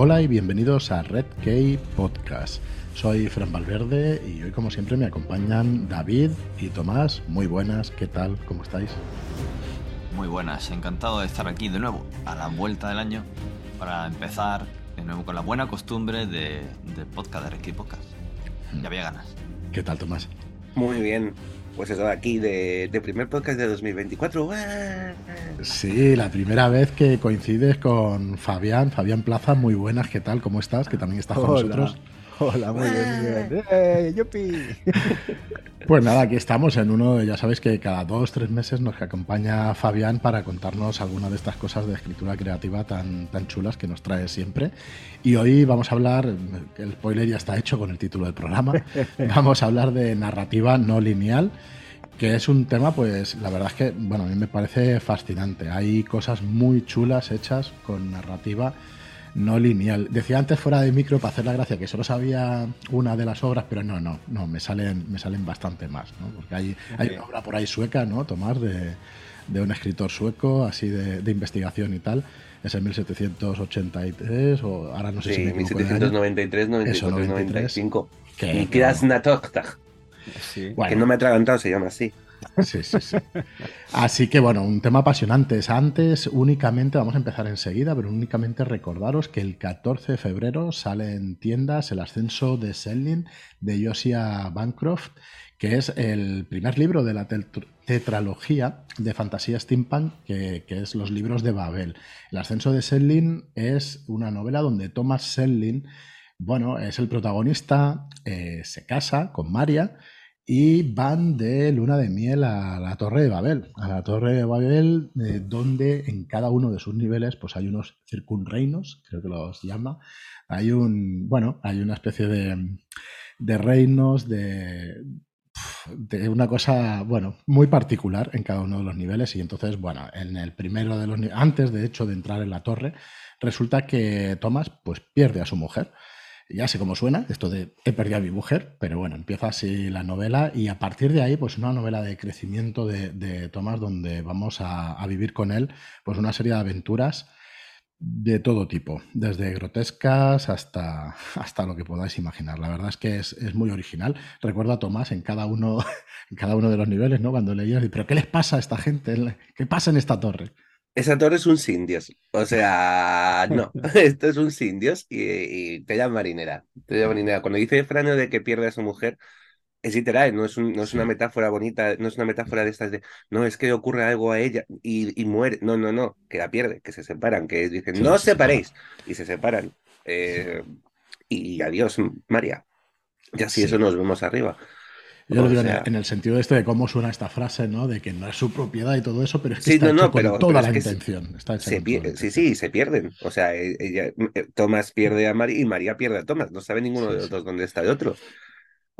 Hola y bienvenidos a Red Key Podcast. Soy Fran Valverde y hoy como siempre me acompañan David y Tomás. Muy buenas, ¿qué tal? ¿Cómo estáis? Muy buenas, encantado de estar aquí de nuevo a la vuelta del año para empezar de nuevo con la buena costumbre de, podcast de Red Key Podcast. Ya había ganas. ¿Qué tal Tomás? Muy bien, pues eso, aquí de, primer podcast de 2024. Sí, la primera vez que coincides con Fabián. Fabián Plaza, muy buenas, ¿qué tal? ¿Cómo estás? Que también está con nosotros. Hola, muy bien, muy bien. ¡Yupi! Pues nada, aquí estamos en uno, ya sabéis que cada dos, tres meses nos acompaña Fabián para contarnos alguna de estas cosas de escritura creativa tan, tan chulas que nos trae siempre. Y hoy vamos a hablar, el spoiler ya está hecho con el título del programa, vamos a hablar de narrativa no lineal que es un tema, pues la verdad es que, bueno, a mí me parece fascinante. Hay cosas muy chulas hechas con narrativa no lineal. Decía antes fuera de micro para hacer la gracia que solo sabía una de las obras, pero no, no, no, me salen, me salen bastante más, ¿no? Porque hay, hay una obra por ahí sueca, ¿no? Tomás, de, de un escritor sueco, así de, de, investigación y tal. Es en 1783, o ahora no sé si me 1793, 94, 95. Que, y Sí. Que no me ha atragantado, se llama así. Sí, sí, sí. Así que bueno, un tema apasionante. Antes, únicamente, vamos a empezar enseguida, pero únicamente recordaros que el 14 de febrero sale en tiendas el ascenso de Selling de Josiah Bancroft, que es el primer libro de la tetralogía de fantasía steampunk, que, es los libros de Babel. El ascenso de Selling es una novela donde Thomas Selling, bueno, es el protagonista, eh, se casa con Maria y van de luna de miel a la Torre de Babel, a la Torre de Babel, eh, donde en cada uno de sus niveles pues hay unos circunreinos, creo que los llama. Hay un, bueno, hay una especie de, de reinos, de, de una cosa, bueno, muy particular en cada uno de los niveles. Y entonces, bueno, en el primero de los antes de hecho de entrar en la torre, resulta que Thomas pues pierde a su mujer. Ya sé cómo suena, esto de he perdido a mi mujer, pero bueno, empieza así la novela y a partir de ahí, pues una novela de crecimiento de, Tomás donde vamos a, vivir con él, pues una serie de aventuras de todo tipo, desde grotescas hasta, hasta lo que podáis imaginar. La verdad es que es, muy original. Recuerdo a Tomás en cada uno, en cada uno de los niveles, ¿no? Cuando leías, pero ¿qué les pasa a esta gente? ¿Qué pasa en esta torre? Esa torre es un sindios. O sea, no, esto es un sindios y, y te llama marinera. Te marinera. Cuando dice Franio de que pierde a su mujer, es literal, no es, no es una metáfora bonita, no es una metáfora de estas de, no, es que ocurre algo a ella y, muere. No, no, no, que la pierde, que se separan, que dicen, no os separéis. Y se separan. Eh, y adiós, María. Y así eso nos vemos arriba. Yo lo digo en el sentido de esto de cómo suena esta frase, ¿no? De que no es su propiedad y todo eso, pero es que está hecho con toda la intención. sí, sí, se pierden. O sea, e, ella, eh, Tomás pierde a María y María pierde a Tomás. No sabe ninguno de los dos dónde está el otro.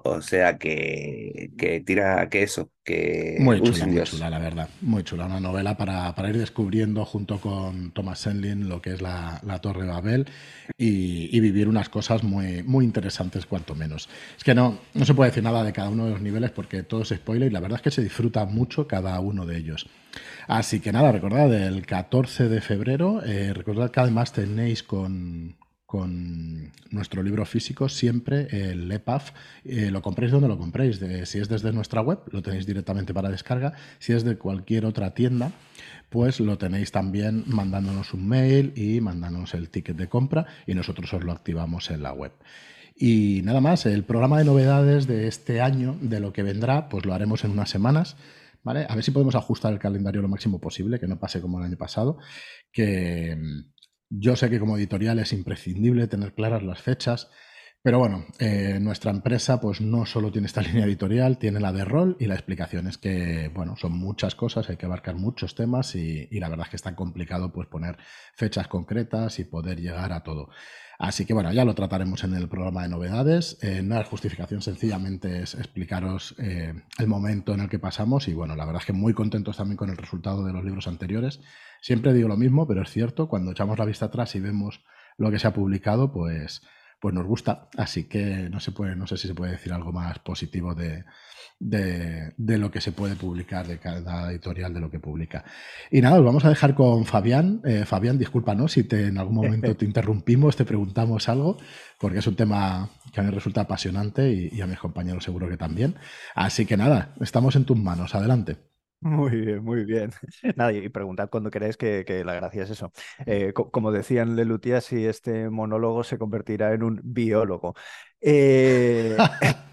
O sea que, que tira que eso, que muy chula, muy chula, la verdad. Muy chula, una novela para, para ir descubriendo junto con Thomas Senlin lo que es la, la Torre de Babel y, y, vivir unas cosas muy, muy interesantes, cuanto menos. Es que no, no se puede decir nada de cada uno de los niveles porque todo es spoiler y la verdad es que se disfruta mucho cada uno de ellos. Así que nada, recordad el 14 de febrero, eh, recordad que además tenéis con, con nuestro libro físico siempre el EPAF. Eh, lo compréis donde lo compréis. si es desde nuestra web, lo tenéis directamente para descarga. Si es de cualquier otra tienda, pues lo tenéis también mandándonos un mail y mandándonos el ticket de compra y nosotros os lo activamos en la web. Y nada más, el programa de novedades de este año, de lo que vendrá, pues lo haremos en unas semanas. ¿Vale? A ver si podemos ajustar el calendario lo máximo posible, que no pase como el año pasado, que, yo sé que como editorial es imprescindible tener claras las fechas, pero bueno, eh, nuestra empresa pues no solo tiene esta línea editorial, tiene la de rol y la explicación es que, bueno, son muchas cosas, hay que abarcar muchos temas y, la verdad es que es tan complicado pues poner fechas concretas y poder llegar a todo. Así que bueno, ya lo trataremos en el programa de novedades. Eh, no es justificación, sencillamente es explicaros eh, el momento en el que pasamos y bueno, la verdad es que muy contentos también con el resultado de los libros anteriores. Siempre digo lo mismo, pero es cierto, cuando echamos la vista atrás y vemos lo que se ha publicado, pues, pues nos gusta. Así que no se puede, no sé si se puede decir algo más positivo de, de, de, lo que se puede publicar, de cada editorial, de lo que publica. Y nada, os vamos a dejar con Fabián. Eh, Fabián, discúlpanos si te, en algún momento te interrumpimos, te preguntamos algo, porque es un tema que a mí resulta apasionante y, y a mis compañeros seguro que también. Así que nada, estamos en tus manos. Adelante. Muy bien, muy bien. Nada, y preguntad cuando queréis que, que la gracia es eso. Eh, co como decían Lelutia, si este monólogo se convertirá en un biólogo. Eh...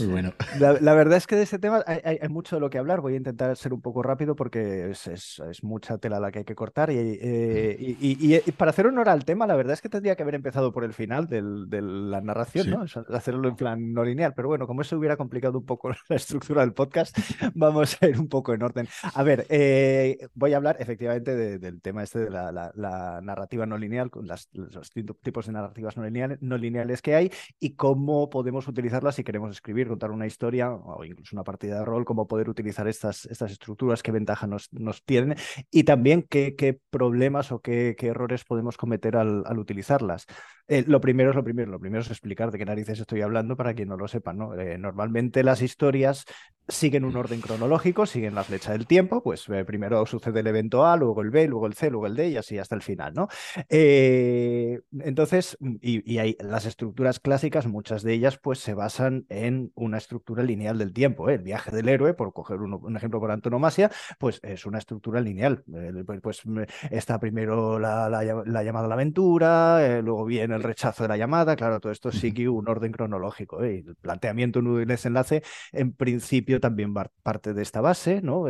Muy bueno. La, la, verdad es que de ese tema hay, hay, hay, mucho de lo que hablar. Voy a intentar ser un poco rápido porque es, es, es mucha tela la que hay que cortar. Y, eh, y, y, y, para hacer honor al tema, la verdad es que tendría que haber empezado por el final del, de la narración, sí. ¿no? Hacerlo en plan no lineal. Pero bueno, como eso hubiera complicado un poco la estructura del podcast, vamos a ir un poco en orden. A ver, eh, voy a hablar efectivamente de, del tema este de la, la, la narrativa no lineal, con las, los tipos de narrativas no lineales, no lineales que hay y cómo podemos utilizarlas si queremos escribir, contar una historia o incluso una partida de rol, cómo poder utilizar estas, estas estructuras, qué ventaja nos, nos tienen y también qué, qué problemas o qué, qué, errores podemos cometer al, al utilizarlas. Eh, lo primero es lo primero, lo primero es explicar de qué narices estoy hablando para quien no lo sepa. ¿no? Eh, normalmente las historias siguen un orden cronológico, siguen la flecha del tiempo, pues eh, primero sucede el evento A, luego el B, luego el C, luego el D y así hasta el final. ¿no? Entonces, y, y hay las estructuras clásicas, muchas de ellas pues se basan en una estructura lineal del tiempo. ¿eh? El viaje del héroe, por coger un, un, ejemplo por antonomasia, pues es una estructura lineal. Eh, pues está primero la, la, la, llamada a la aventura, eh, luego viene el rechazo de la llamada, claro, todo esto sigue un orden cronológico. ¿eh? El planteamiento, nudo y desenlace, en principio también parte de esta base, ¿no?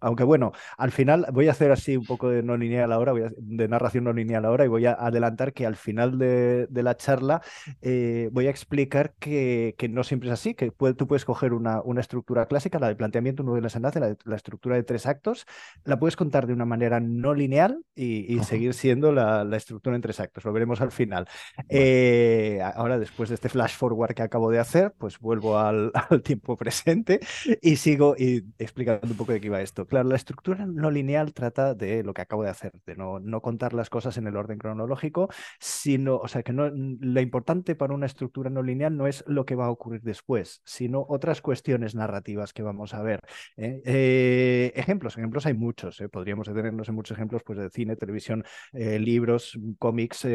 Aunque bueno, al final voy a hacer así un poco de no lineal ahora, voy a, de narración no lineal ahora y voy a adelantar que al final de, de la charla eh, voy a explicar que, que, no siempre es así, que puede, tú puedes coger una, una, estructura clásica, la de planteamiento, uno de desenlace, la, la, estructura de tres actos, la puedes contar de una manera no lineal y, y seguir siendo la, la, estructura en tres actos, lo veremos al final. Eh, ahora, después de este flash forward que acabo de hacer, pues vuelvo al, al tiempo presente y sigo y explicando un poco de qué iba esto claro, la estructura no lineal trata de lo que acabo de hacer, de no, contar las cosas en el orden cronológico, sino, o sea, que lo importante para una estructura no lineal no es lo que va a ocurrir después, sino otras cuestiones narrativas que vamos a ver. ¿eh? Eh, ejemplos, ejemplos hay muchos, ¿eh? podríamos detenernos en muchos ejemplos pues, de cine, televisión, libros, cómics,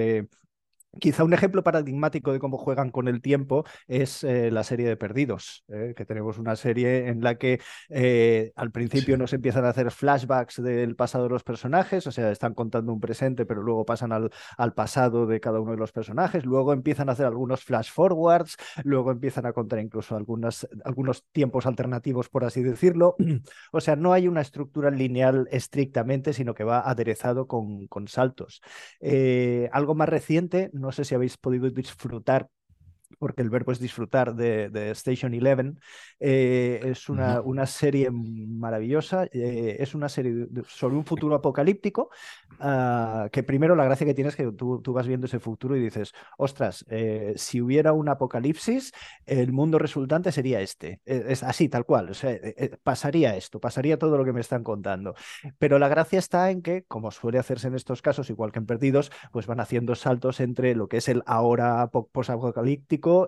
Quizá un ejemplo paradigmático de cómo juegan con el tiempo es eh, la serie de Perdidos, eh, que tenemos una serie en la que eh, al principio sí. nos empiezan a hacer flashbacks del pasado de los personajes, o sea, están contando un presente, pero luego pasan al, al, pasado de cada uno de los personajes, luego empiezan a hacer algunos flash forwards, luego empiezan a contar incluso algunas, algunos tiempos alternativos, por así decirlo. o sea, no hay una estructura lineal estrictamente, sino que va aderezado con, con saltos. algo más reciente, no sé si habéis podido disfrutar porque el verbo es disfrutar de, de Station Eleven. Eh, es una, una, serie maravillosa, eh, es una serie sobre un futuro apocalíptico, uh, que primero la gracia que tienes es que tú, tú, vas viendo ese futuro y dices, ostras, eh, si hubiera un apocalipsis, el mundo resultante sería este, es así, tal cual, o sea, eh, pasaría esto, pasaría todo lo que me están contando. Pero la gracia está en que, como suele hacerse en estos casos, igual que en Perdidos, pues van haciendo saltos entre lo que es el ahora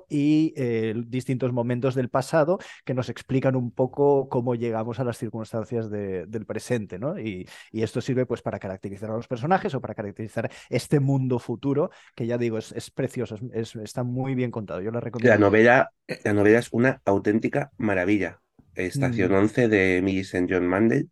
y eh, distintos momentos del pasado que nos explican un poco cómo llegamos a las circunstancias de, del presente, ¿no? Y, y, esto sirve pues para caracterizar a los personajes o para caracterizar este mundo futuro que ya digo es, es precioso, es, está muy bien contado. Yo la recomiendo. La novela, la novela es una auténtica maravilla. Estación mm. 11 de Millicent John Mandel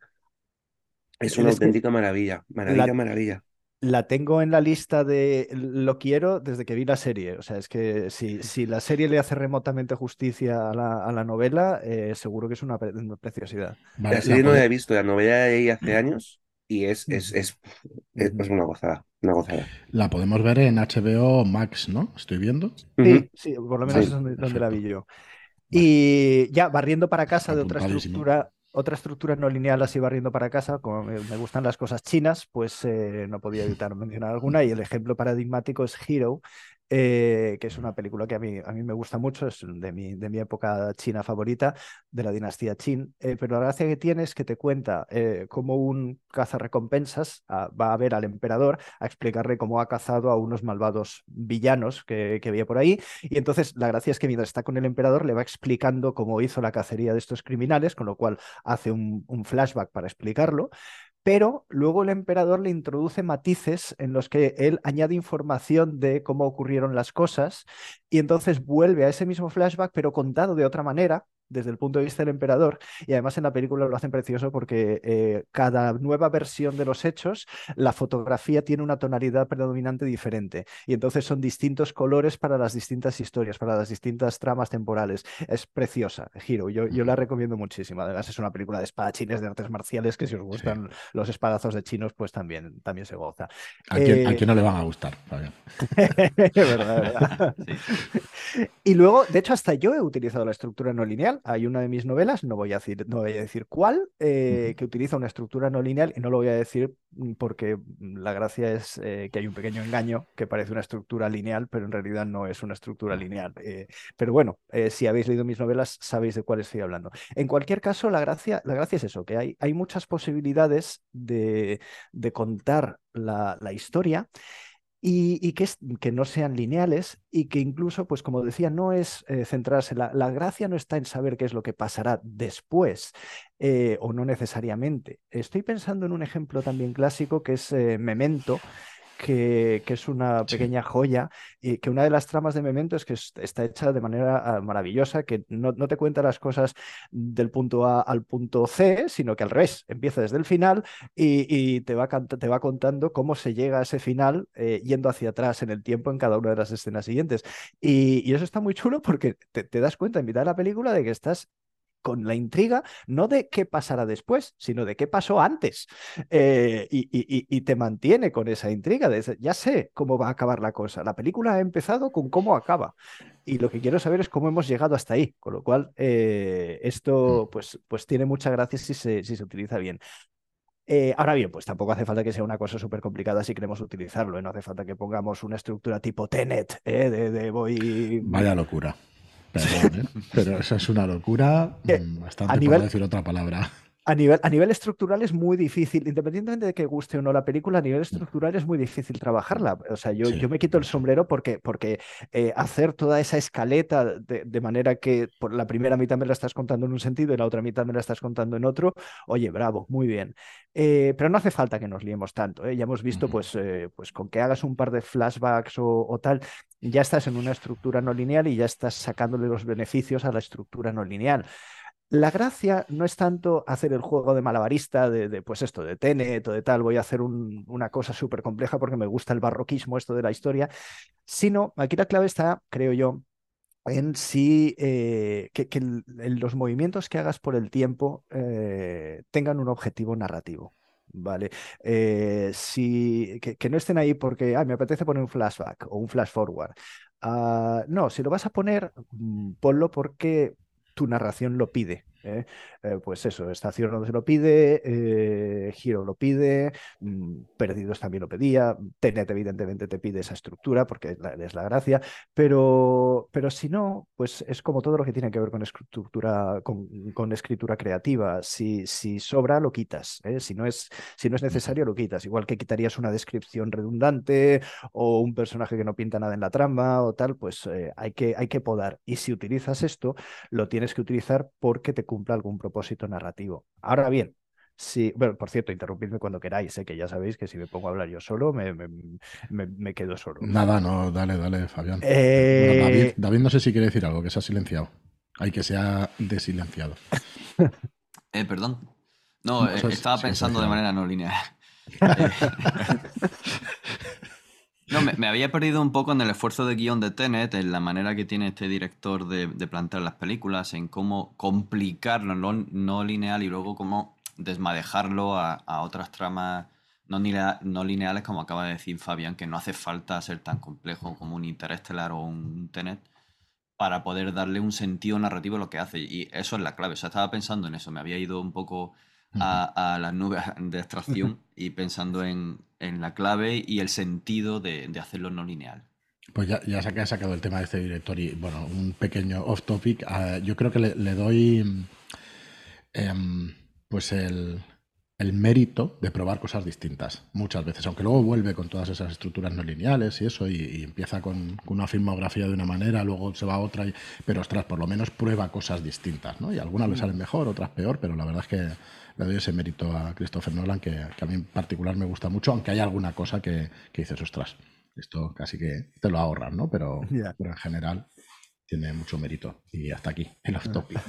es una es auténtica maravilla, maravilla, la... maravilla la tengo en la lista de lo quiero desde que vi la serie. O sea, es que si, si la serie le hace remotamente justicia a la, a la novela, eh, seguro que es una, pre una preciosidad. Vale, la serie la no la he visto, la novela leí hace años y es, es, es, es, es una gozada. Una gozada. La podemos ver en HBO Max, ¿no? Estoy viendo. Sí, uh -huh. sí por lo menos sí, es donde, donde, la vi yo. Y ya barriendo para casa de otra estructura otra estructura no lineal así barriendo para casa, como me, gustan las cosas chinas, pues eh, no podía evitar mencionar alguna. Y el ejemplo paradigmático es Hero, eh, que es una película que a mí, a mí me gusta mucho, es de mi, de mi época china favorita, de la dinastía Qin, eh, pero la gracia que tiene es que te cuenta eh, cómo un cazarrecompensas ah, va a ver al emperador a explicarle cómo ha cazado a unos malvados villanos que, que había por ahí, y entonces la gracia es que mientras está con el emperador le va explicando cómo hizo la cacería de estos criminales, con lo cual hace un flashback para explicarlo, pero luego el emperador le introduce matices en los que él añade información de cómo ocurrieron las cosas y entonces vuelve a ese mismo flashback, pero contado de otra manera, desde el punto de vista del emperador y además en la película lo hacen precioso porque eh, cada nueva versión de los hechos, la fotografía tiene una tonalidad predominante diferente y entonces son distintos colores para las distintas historias, para las distintas tramas temporales. Es preciosa, Giro, yo, yo la recomiendo muchísimo. Además es una película de espadachines, de artes marciales, que si os gustan los espadazos de chinos, pues también, también se goza. ¿A quién, ¿a quién no le van a gustar? verdad, verdad. Sí. Y luego, de hecho, hasta yo he utilizado la estructura no lineal hay una de mis novelas, no voy a decir, no voy a decir cuál, eh, que utiliza una estructura no lineal y no lo voy a decir mm, porque mm, la gracia es eh, que hay un pequeño engaño que parece una estructura lineal, pero en realidad no es una estructura lineal. Eh, pero bueno, si habéis leído mis novelas, sabéis de cuál estoy hablando. En cualquier caso, la gracia, la gracia es eso, que hay, hay muchas posibilidades de, de contar la, la historia y, que, no sean lineales y que incluso, pues como decía, no es eh, centrarse, la, la, gracia no está en saber qué es lo que pasará después eh, o no necesariamente. Estoy pensando en un ejemplo también clásico que es eh, Memento, que, es una pequeña joya y que una de las tramas de Memento es que está hecha de manera ah, maravillosa, que no, te cuenta las cosas del punto A al punto C, sino que al revés, empieza desde el final y, te, va te, va contando cómo se llega a ese final eh, yendo hacia atrás en el tiempo en cada una de las escenas siguientes. Y, eso está muy chulo porque te, te das cuenta en mitad de la película de que estás con la intriga, no de qué pasará después, sino de qué pasó antes. Eh, y, te mantiene con esa intriga. De, ya sé cómo va a acabar la cosa. La película ha empezado con cómo acaba. Y lo que quiero saber es cómo hemos llegado hasta ahí. Con lo cual, eh, esto mm. pues, pues tiene mucha gracia si se, si se utiliza bien. Eh, ahora bien, pues tampoco hace falta que sea una cosa súper complicada si queremos utilizarlo. No hace falta que pongamos una estructura tipo Tenet, de, de voy. Vaya locura. ¿Eh? pero eso es una locura eh, mm, bastante, a nivel, decir otra palabra. A nivel, a nivel estructural es muy difícil, independientemente de que guste o no la película, a nivel mm. estructural es muy difícil trabajarla. O sea, yo, yo me quito el sombrero porque, porque eh, hacer toda esa escaleta de, manera que por la primera mitad me la estás contando en un sentido y la otra mitad me la estás contando en otro, oye, bravo, muy bien. Eh, pero no hace falta que nos liemos tanto. ¿eh? Ya hemos visto, pues, pues con que hagas un par de flashbacks o, o tal, ya estás en una estructura no lineal y ya estás sacándole los beneficios a la estructura no lineal. La gracia no es tanto hacer el juego de malabarista, de, pues esto, de Tenet o de tal, voy a hacer una cosa súper compleja porque me gusta el barroquismo, esto de la historia, sino aquí la clave está, creo yo, en si eh, que, los movimientos que hagas por el tiempo eh, tengan un objetivo narrativo. Vale. Eh, si, que, no estén ahí porque me apetece poner un flashback o un flash forward. Ah, no, si lo vas a poner, mm, ponlo porque tu narración lo pide. ¿Eh? Eh, pues eso, Estación no se lo pide, eh, Giro lo pide, mm, Perdidos también lo pedía, Tenet evidentemente te pide esa estructura porque es la, gracia, pero, pero si no, pues es como todo lo que tiene que ver con estructura, con, escritura creativa. Si, si sobra, lo quitas. Si, no es, si no es necesario, lo quitas. Igual que quitarías una descripción redundante o un personaje que no pinta nada en la trama o tal, pues hay, que, hay que podar. Y si utilizas esto, lo tienes que utilizar porque te cumpla algún propósito narrativo. Ahora bien, Sí, bueno, por cierto, interrumpidme cuando queráis, sé que ya sabéis que si me pongo a hablar yo solo, me, me, quedo solo. Nada, no, dale, dale, Fabián. Eh, David, no sé si quiere decir algo, que se ha silenciado. Hay que se ha desilenciado. eh, perdón. No, eh, estaba pensando de manera no lineal. No, me, había perdido un poco en el esfuerzo de guion de Tenet, en la manera que tiene este director de, plantear las películas, en cómo complicarlo no, lineal y luego cómo desmadejarlo a, otras tramas no, no, lineales, como acaba de decir Fabián, que no hace falta ser tan complejo como un Interestelar o un Tenet para poder darle un sentido narrativo a lo que hace. Y eso es la clave. O sea, estaba pensando en eso, me había ido un poco a, las nubes de abstracción y pensando en, la clave y el sentido de, hacerlo no lineal. Pues ya, ya se ha sacado el tema de este director y, bueno, un pequeño off topic. Ah, yo creo que le, doy em, pues el, el, mérito de probar cosas distintas muchas veces, aunque luego vuelve con todas esas estructuras no lineales y eso, y, empieza con, una filmografía de una manera, luego se va a otra, y, pero ostras, por lo menos prueba cosas distintas, ¿no? Y algunas le mm. salen mejor, otras peor, pero la verdad es que le doy ese mérito a Christopher Nolan, que, a mí en particular me gusta mucho, aunque hay alguna cosa que, que dices, ostras esto casi que te lo ahorran, ¿no? Pero, pero en general tiene mucho mérito. Y hasta aquí, el off topic.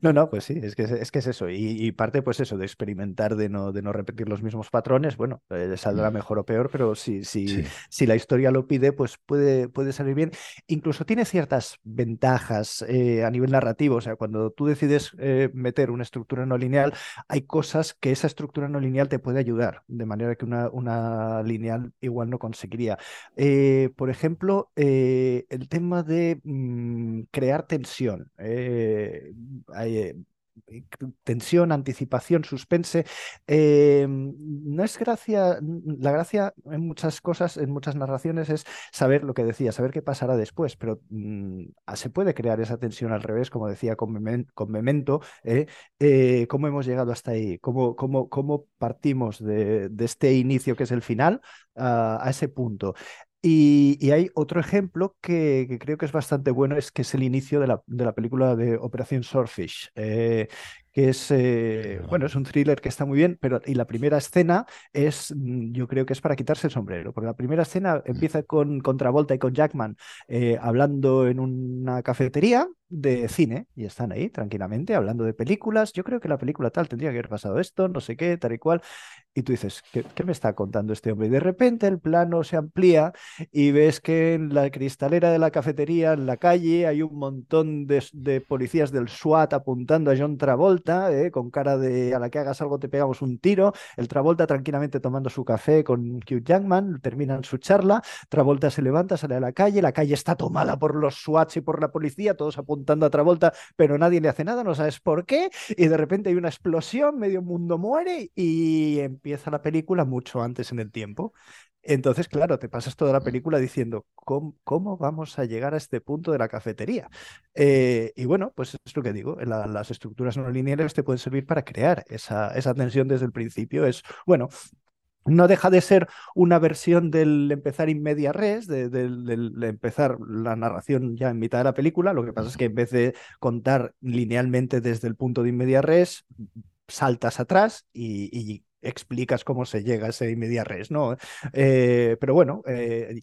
no, no, pues sí, es que es, que es eso. Y, parte, pues eso, de experimentar, de no, de no repetir los mismos patrones, bueno, eh, saldrá mm. mejor o peor, pero si, si, si la historia lo pide, pues puede, puede salir bien. Incluso tiene ciertas ventajas eh, a nivel narrativo. O sea, cuando tú decides eh, meter una estructura no lineal, hay cosas que esa estructura no lineal te puede ayudar, de manera que una, una lineal igual no conseguiría. por ejemplo, el tema de mm, crear tensión. Eh, eh, tensión, anticipación, suspense. Eh, no es gracia, la gracia en muchas cosas, en muchas narraciones es saber lo que decía, saber qué pasará después, pero mm, se puede crear esa tensión al revés, como decía con, Memento, cómo hemos llegado hasta ahí, cómo, cómo, cómo partimos de, este inicio que es el final a ese punto. Y, hay otro ejemplo que, creo que es bastante bueno, es que es el inicio de la, de la película de Operación Swordfish, eh, que es, eh, bueno, es un thriller que está muy bien, pero y la primera escena es, mm, yo creo que es para quitarse el sombrero, porque la primera escena empieza con Travolta y con Jackman eh, hablando en una cafetería de cine y están ahí tranquilamente hablando de películas. Yo creo que la película tal tendría que haber pasado esto, no sé qué, tal y cual. Y tú dices, ¿qué, me está contando este hombre? Y de repente el plano se amplía y ves que en la cristalera de la cafetería, en la calle, hay un montón de, de policías del SWAT apuntando a John Travolta ¿eh? con cara de a la que hagas algo te pegamos un tiro. El Travolta tranquilamente tomando su café con Hugh Jackman, terminan su charla. Travolta se levanta, sale a la calle, la calle está tomada por los SWATs y por la policía, todos apuntando a Travolta, pero nadie le hace nada, no sabes por qué. Y de repente hay una explosión, medio mundo muere y empieza la película mucho antes en el tiempo. Entonces, claro, te pasas toda la película diciendo, ¿cómo, vamos a llegar a este punto de la cafetería? Eh, y bueno, pues es lo que digo, las estructuras no lineales te pueden servir para crear esa, esa tensión desde el principio. Es, bueno, no deja de ser una versión del empezar in media res, del empezar la narración ya en mitad de la película. Lo que pasa es que en vez de contar linealmente desde el punto de in media res, saltas atrás y explicas cómo se llega a ese media res, ¿no? Eh, pero bueno, eh,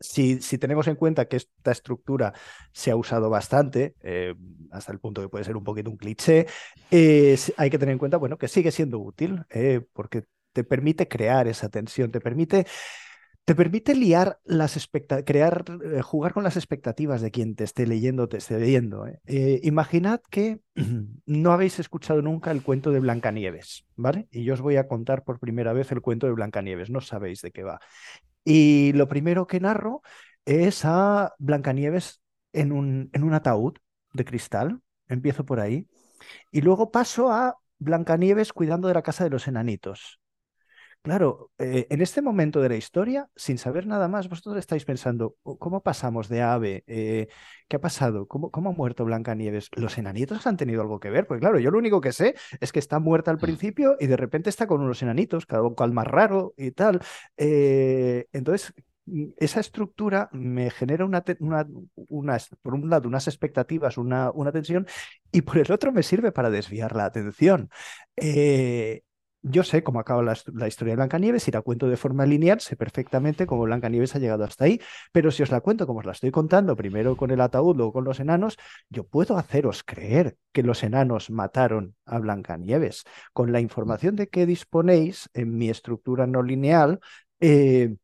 si, si, tenemos en cuenta que esta estructura se ha usado bastante, eh, hasta el punto que puede ser un poquito un cliché, hay que tener en cuenta, bueno, que sigue siendo útil, porque te permite crear esa tensión, te permite te permite liar las crear, eh, jugar con las expectativas de quien te esté leyendo te esté leyendo. ¿eh? Eh, imaginad que no habéis escuchado nunca el cuento de Blancanieves, ¿vale? Y yo os voy a contar por primera vez el cuento de Blancanieves, no sabéis de qué va. Y lo primero que narro es a Blancanieves en un, en un ataúd de cristal, empiezo por ahí, y luego paso a Blancanieves cuidando de la casa de los enanitos. Claro, eh, en este momento de la historia, sin saber nada más, vosotros estáis pensando, oh, ¿cómo pasamos de ave? Eh, ¿Qué ha pasado? ¿Cómo, ¿Cómo, ha muerto Blancanieves? ¿Los enanitos han tenido algo que ver? Pues claro, yo lo único que sé es que está muerta al principio y de repente está con unos enanitos, cada cual más raro y tal. Eh, entonces, mm, esa estructura me genera una, una, por un lado unas expectativas, una, una tensión, y por el otro me sirve para desviar la atención. Yo sé cómo acaba la, historia de Blancanieves, si la cuento de forma lineal, sé perfectamente cómo Blancanieves ha llegado hasta ahí, pero si os la cuento como os la estoy contando, primero con el ataúd, luego con los enanos, yo puedo haceros creer que los enanos mataron a Blancanieves. Con la información de que disponéis en mi estructura no lineal, eh,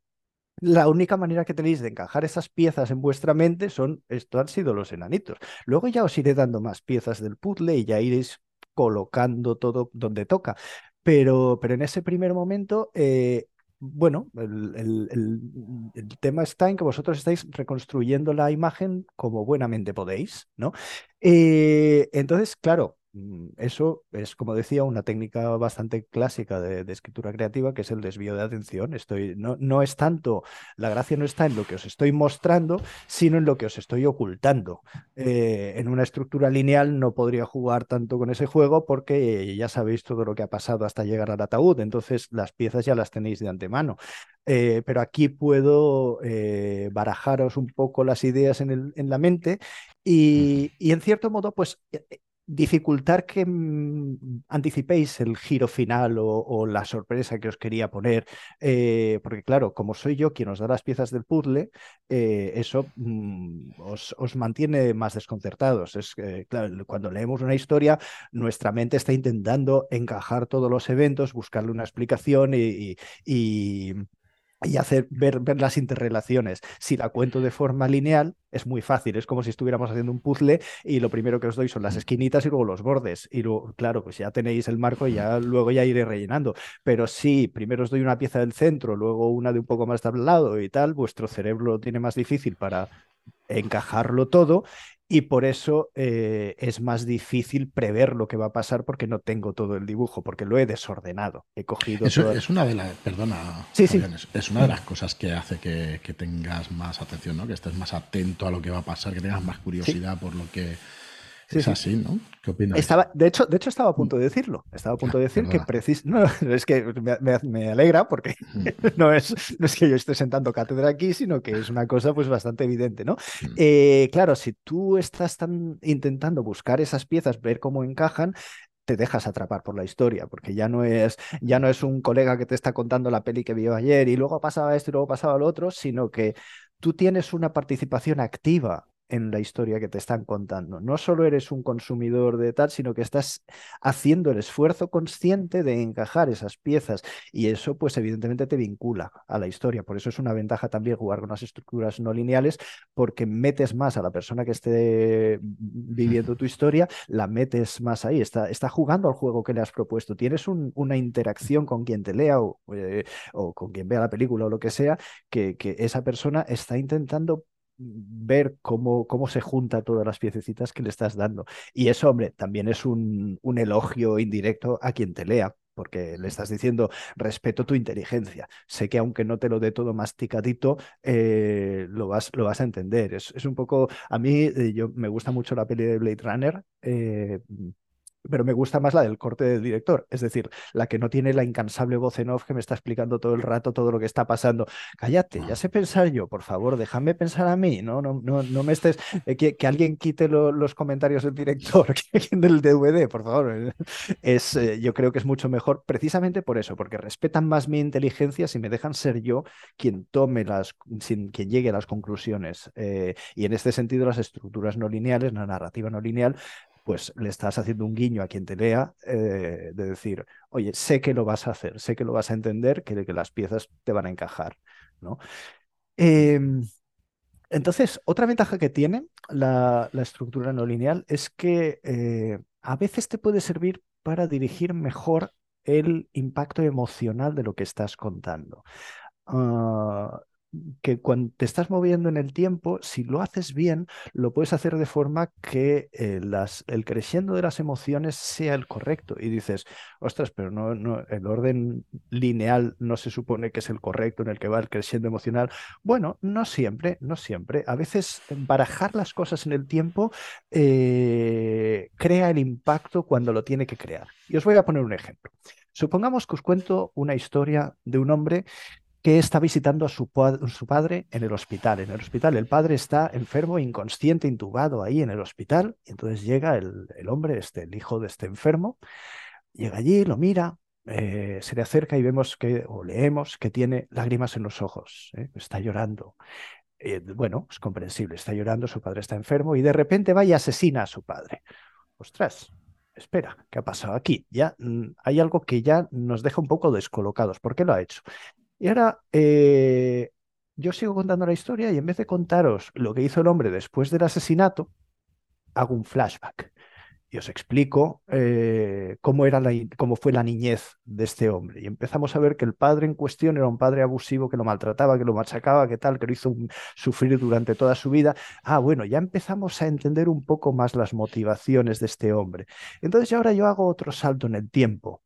la única manera que tenéis de encajar esas piezas en vuestra mente son, esto han sido los enanitos. Luego ya os iré dando más piezas del puzzle y ya iréis colocando todo donde toca. Pero, pero en ese primer momento, eh, bueno, el, tema está en que vosotros estáis reconstruyendo la imagen como buenamente podéis, ¿no? Eh, entonces, claro, eso es, como decía, una técnica bastante clásica de, escritura creativa, que es el desvío de atención. Estoy, no, no es tanto, la gracia no está en lo que os estoy mostrando, sino en lo que os estoy ocultando. Eh, en una estructura lineal no podría jugar tanto con ese juego porque ya sabéis todo lo que ha pasado hasta llegar al ataúd, entonces las piezas ya las tenéis de antemano. Eh, pero aquí puedo eh, barajaros un poco las ideas en, el, en la mente y, y, en cierto modo, pues dificultar que mm, anticipéis el giro final o, la sorpresa que os quería poner, eh, porque claro, como soy yo quien os da las piezas del puzzle, eh, eso mm, os, mantiene más desconcertados. Es claro, cuando leemos una historia, nuestra mente está intentando encajar todos los eventos, buscarle una explicación y y hacer ver, ver, las interrelaciones. Si la cuento de forma lineal, es muy fácil. Es como si estuviéramos haciendo un puzzle y lo primero que os doy son las esquinitas y luego los bordes. Y luego, claro, pues ya tenéis el marco y ya luego ya iré rellenando. Pero si primero os doy una pieza del centro, luego una de un poco más tablado y tal, vuestro cerebro lo tiene más difícil para encajarlo todo y por eso eh, es más difícil prever lo que va a pasar porque no tengo todo el dibujo, porque lo he desordenado. He cogido. Eso es una de las. Perdona. Sí, sí. Es una de las cosas que hace que, tengas más atención, ¿no? Que estés más atento a lo que va a pasar, que tengas más curiosidad por lo que es así, ¿no? ¿Qué opinas? Estaba, de, hecho, de hecho, estaba a punto de decirlo. Estaba a punto de decir que precis... No, es que me, alegra porque no es, no es que yo esté sentando cátedra aquí, sino que es una cosa pues bastante evidente, ¿no? Eh, claro, si tú estás tan intentando buscar esas piezas, ver cómo encajan, te dejas atrapar por la historia, porque ya no es, ya no es un colega que te está contando la peli que vio ayer y luego pasaba esto y luego pasaba lo otro, sino que tú tienes una participación activa en la historia que te están contando. No solo eres un consumidor de tal, sino que estás haciendo el esfuerzo consciente de encajar esas piezas y eso pues evidentemente te vincula a la historia. Por eso es una ventaja también jugar con las estructuras no lineales porque metes más a la persona que esté viviendo tu historia, la metes más ahí, está, está jugando al juego que le has propuesto, tienes una interacción con quien te lea o, eh, o, con quien vea la película o lo que sea, que, que esa persona está intentando ver cómo, cómo se junta todas las piececitas que le estás dando. Y eso, hombre, también es un, un elogio indirecto a quien te lea porque le estás diciendo, respeto tu inteligencia. Sé que aunque no te lo dé todo masticadito, eh, lo, vas, lo vas a entender. Es, es un poco, a mí eh, yo, me gusta mucho la peli de Blade Runner. Eh, pero me gusta más la del corte del director, es decir, la que no tiene la incansable voz en off que me está explicando todo el rato todo lo que está pasando. Cállate, ya sé pensar yo, por favor, déjame pensar a mí, no, no, no, no me estés, eh, que, alguien quite los comentarios del director, del DVD, por favor. Es, eh, yo creo que es mucho mejor precisamente por eso, porque respetan más mi inteligencia si me dejan ser yo quien tome las, sin, quien llegue a las conclusiones. Eh, y en este sentido, las estructuras no lineales, la narrativa no lineal, pues le estás haciendo un guiño a quien te lea eh, de decir, oye, sé que lo vas a hacer, sé que lo vas a entender, que, las piezas te van a encajar, ¿no? Em, entonces, otra ventaja que tiene la, estructura no lineal es que eh, a veces te puede servir para dirigir mejor el impacto emocional de lo que estás contando. Ah, que cuando te estás moviendo en el tiempo, si lo haces bien, lo puedes hacer de forma que eh, el creciendo de las emociones sea el correcto. Y dices, ostras, pero no, no, el orden lineal no se supone que es el correcto en el que va el creciendo emocional. Bueno, no siempre, no siempre. A veces barajar las cosas en el tiempo eh, crea el impacto cuando lo tiene que crear. Y os voy a poner un ejemplo. Supongamos que os cuento una historia de un hombre que está visitando a su, su, padre en el hospital. En el hospital el padre está enfermo, inconsciente, intubado ahí en el hospital. Y entonces llega el, hombre, este, el hijo de este enfermo, llega allí, lo mira, eh, se le acerca y vemos que, o leemos que tiene lágrimas en los ojos, ¿eh? está llorando. Eh, bueno, es comprensible, está llorando, su padre está enfermo y de repente va y asesina a su padre. Ostras, espera, ¿qué ha pasado aquí? Ya mm, hay algo que ya nos deja un poco descolocados. ¿Por qué lo ha hecho? Y ahora eh, yo sigo contando la historia y en vez de contaros lo que hizo el hombre después del asesinato, hago un flashback. y os explico eh, cómo, era la, cómo fue la niñez de este hombre. Y empezamos a ver que el padre en cuestión era un padre abusivo que lo maltrataba, que lo machacaba, que tal, que lo hizo sufrir durante toda su vida. Ah, bueno, ya empezamos a entender un poco más las motivaciones de este hombre. Entonces ahora yo hago otro salto en el tiempo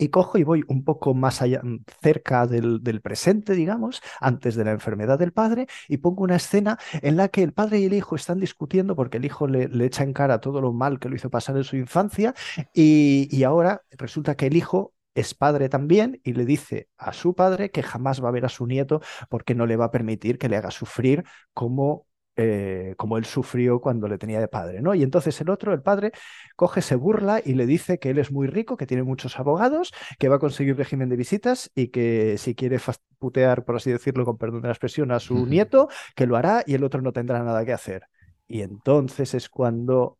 y cojo y voy un poco más allá, mm, cerca del, presente, digamos, antes de la enfermedad del padre, y pongo una escena en la que el padre y el hijo están discutiendo porque el hijo le, echa en cara todo lo mal que lo hizo pasar en su infancia, y, y ahora resulta que el hijo es padre también y le dice a su padre que jamás va a ver a su nieto porque no le va a permitir que le haga sufrir como eh, como él sufrió cuando le tenía de padre, ¿no? Y entonces el otro, el padre, coge, se burla y le dice que él es muy rico, que tiene muchos abogados, que va a conseguir régimen de visitas y que si quiere putear, por así decirlo, con perdón de la expresión, a su nieto, que lo hará y el otro no tendrá nada que hacer. Y entonces es cuando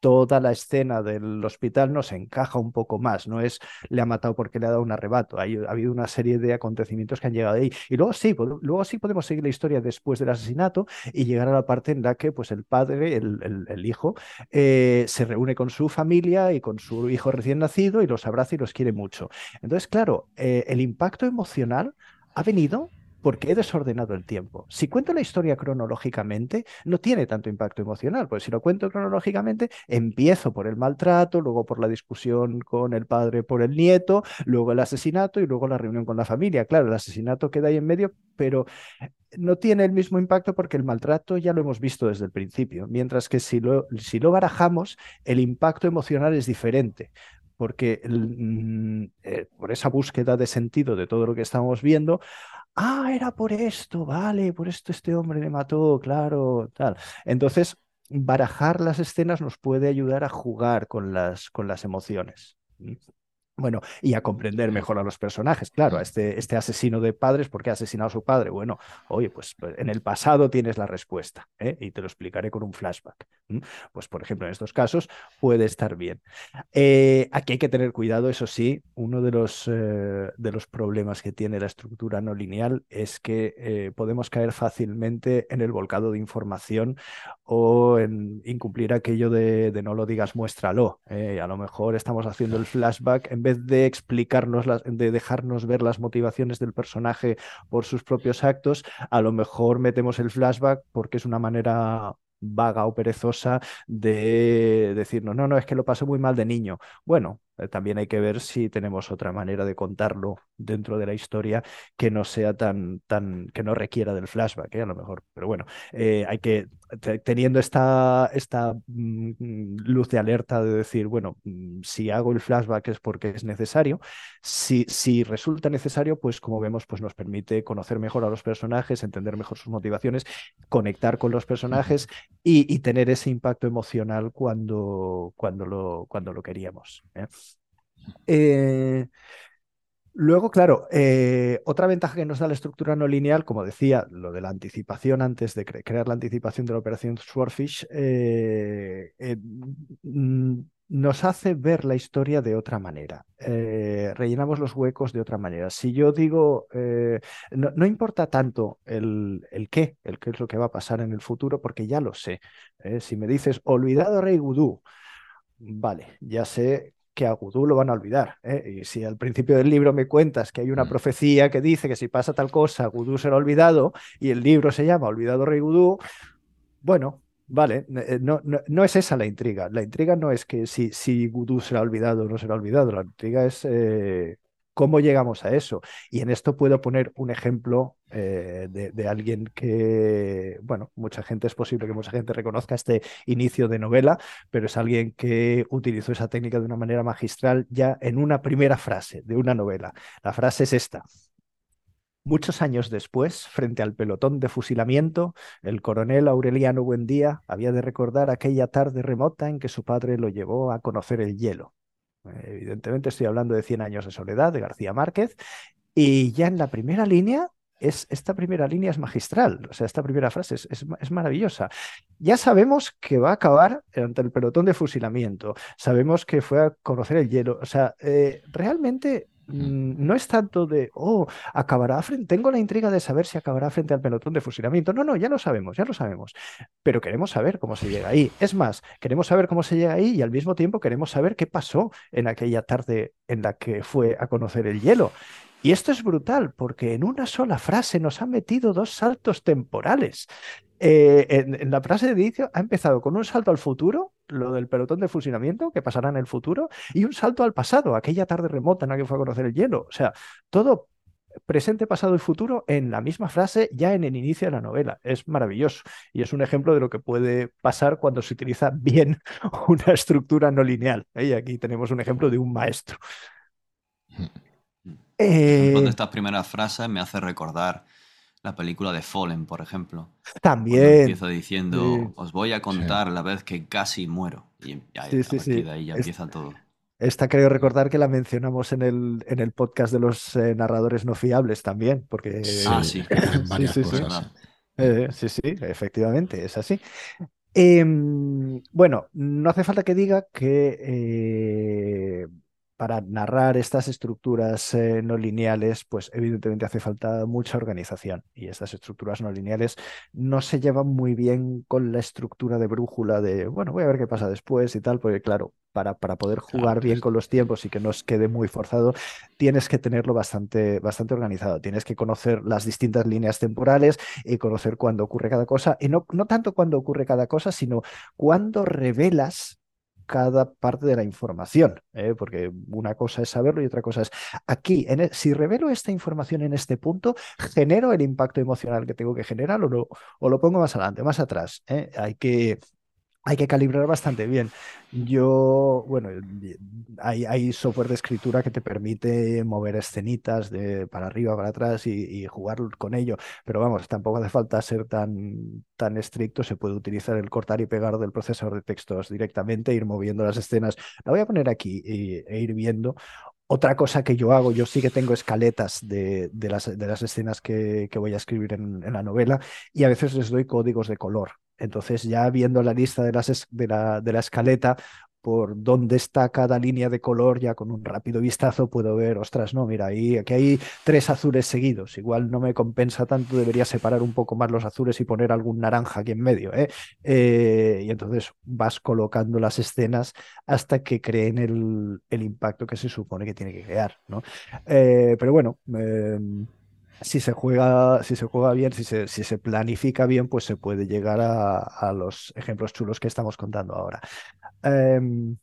toda la escena del hospital nos encaja un poco más, no es le ha matado porque le ha dado un arrebato, ha habido una serie de acontecimientos que han llegado ahí. Y luego sí, luego sí podemos seguir la historia después del asesinato y llegar a la parte en la que pues, el padre, el, hijo, eh, se reúne con su familia y con su hijo recién nacido y los abraza y los quiere mucho. Entonces, claro, eh, el impacto emocional ha venido porque he desordenado el tiempo. Si cuento la historia cronológicamente, no tiene tanto impacto emocional, pues si lo cuento cronológicamente, empiezo por el maltrato, luego por la discusión con el padre por el nieto, luego el asesinato y luego la reunión con la familia. Claro, el asesinato queda ahí en medio, pero no tiene el mismo impacto porque el maltrato ya lo hemos visto desde el principio, mientras que si lo, si lo barajamos, el impacto emocional es diferente porque mm, eh, por esa búsqueda de sentido de todo lo que estamos viendo, ah, era por esto, vale, por esto este hombre le mató, claro, tal. Entonces, barajar las escenas nos puede ayudar a jugar con las, con las emociones. Bueno, y a comprender mejor a los personajes. Claro, a este, este asesino de padres, ¿por qué ha asesinado a su padre? Bueno, oye, pues, pues en el pasado tienes la respuesta ¿eh? y te lo explicaré con un flashback. Pues, por ejemplo, en estos casos puede estar bien. Eh, aquí hay que tener cuidado, eso sí, uno de los, eh, de los problemas que tiene la estructura no lineal es que podemos caer fácilmente en el volcado de información o en incumplir aquello de, de no lo digas, muéstralo. a lo mejor estamos haciendo el flashback en vez de explicarnos, de dejarnos ver las motivaciones del personaje por sus propios actos, a lo mejor metemos el flashback porque es una manera vaga o perezosa de decirnos, no, no, es que lo pasé muy mal de niño. Bueno, también hay que ver si tenemos otra manera de contarlo dentro de la historia que no sea tan, tan, que no requiera del flashback, ¿eh? a lo mejor. Pero bueno, eh, hay que, teniendo esta, esta mm, luz de alerta de decir, bueno, mm, si hago el flashback es porque es necesario. Si, si resulta necesario, pues como vemos, pues nos permite conocer mejor a los personajes, entender mejor sus motivaciones, conectar con los personajes y, tener ese impacto emocional cuando, cuando, lo, cuando lo queríamos. Eh, luego, claro, eh, otra ventaja que nos da la estructura no lineal, como decía, lo de la anticipación antes de crear la anticipación de la operación Swordfish, eh, nos hace ver la historia de otra manera. rellenamos los huecos de otra manera. Si yo digo, no, importa tanto el, el, qué, el qué es lo que va a pasar en el futuro, porque ya lo sé. si me dices, olvidado Rey Gudú, vale, ya sé que a Gudú lo van a olvidar. ¿eh? Y si al principio del libro me cuentas que hay una mm. profecía que dice que si pasa tal cosa, Gudú será olvidado, y el libro se llama Olvidado Rey Gudú, bueno, vale, eh, no, no, es esa la intriga. La intriga no es que si, si Gudú será olvidado o no será olvidado, la intriga es eh, ¿Cómo llegamos a eso? Y en esto puedo poner un ejemplo eh, de, alguien que, bueno, mucha gente, es posible que mucha gente reconozca este inicio de novela, pero es alguien que utilizó esa técnica de una manera magistral ya en una primera frase de una novela. La frase es esta. Muchos años después, frente al pelotón de fusilamiento, el coronel Aureliano Buendía había de recordar aquella tarde remota en que su padre lo llevó a conocer el hielo. Evidentemente estoy hablando de Cien años de soledad de García Márquez y ya en la primera línea es, esta primera línea es magistral, o sea, esta primera frase es, es, maravillosa. Ya sabemos que va a acabar ante el pelotón de fusilamiento, sabemos que fue a conocer el hielo, o sea, eh, realmente no es tanto de, oh, acabará frente, tengo la intriga de saber si acabará frente al pelotón de fusilamiento. No, no, ya lo sabemos, ya lo sabemos. Pero queremos saber cómo se llega ahí. Es más, queremos saber cómo se llega ahí y al mismo tiempo queremos saber qué pasó en aquella tarde en la que fue a conocer el hielo. Y esto es brutal porque en una sola frase nos ha metido dos saltos temporales. Eh, en, la frase de inicio ha empezado con un salto al futuro, lo del pelotón de fusilamiento, que pasará en el futuro, y un salto al pasado, aquella tarde remota en la que fue a conocer el hielo. O sea, todo presente, pasado y futuro en la misma frase ya en el inicio de la novela. Es maravilloso y es un ejemplo de lo que puede pasar cuando se utiliza bien una estructura no lineal. ¿eh? Y aquí tenemos un ejemplo de un maestro. Eh... de estas primeras frases me hace recordar la película de Fallen, por ejemplo. También. Empieza diciendo, os voy a contar la vez que casi muero. Y ya, de ahí ya empieza todo. Esta creo recordar que la mencionamos en el, en el podcast de los eh, narradores no fiables también, porque... Ah, sí, sí, sí, eh, sí, sí, efectivamente, es así. Em, bueno, no hace falta que diga que eh, para narrar estas estructuras eh, no lineales, pues evidentemente hace falta mucha organización y estas estructuras no lineales no se llevan muy bien con la estructura de brújula de, bueno, voy a ver qué pasa después y tal, porque claro, para, para poder jugar bien con los tiempos y que no os quede muy forzado, tienes que tenerlo bastante, bastante organizado, tienes que conocer las distintas líneas temporales y conocer cuándo ocurre cada cosa, y no, no tanto cuándo ocurre cada cosa, sino cuándo revelas cada parte de la información, ¿eh? porque una cosa es saberlo y otra cosa es aquí, en e, si revelo esta información en este punto, genero el impacto emocional que tengo que generar o lo, o lo pongo más adelante, más atrás. ¿eh? Hay que hay que calibrar bastante bien. Yo, bueno, hay, software de escritura que te permite mover escenitas de para arriba, para atrás y, jugar con ello, pero vamos, tampoco hace falta ser tan, tan estricto, se puede utilizar el cortar y pegar del procesador de textos directamente, ir moviendo las escenas. La voy a poner aquí e, ir viendo. Otra cosa que yo hago, yo sí que tengo escaletas de, de, las, de las, escenas que, que voy a escribir en, en, la novela y a veces les doy códigos de color. Entonces, ya viendo la lista de, las, de, la, de la escaleta, por dónde está cada línea de color, ya con un rápido vistazo puedo ver, ostras, no, mira, ahí, aquí hay tres azules seguidos, igual no me compensa tanto, debería separar un poco más los azules y poner algún naranja aquí en medio. ¿eh? Eh, y entonces vas colocando las escenas hasta que creen el, el, impacto que se supone que tiene que crear. ¿no? Eh, pero bueno. Em, si se juega, si se juega bien, si se, si se planifica bien, pues se puede llegar a, los ejemplos chulos que estamos contando ahora. Em,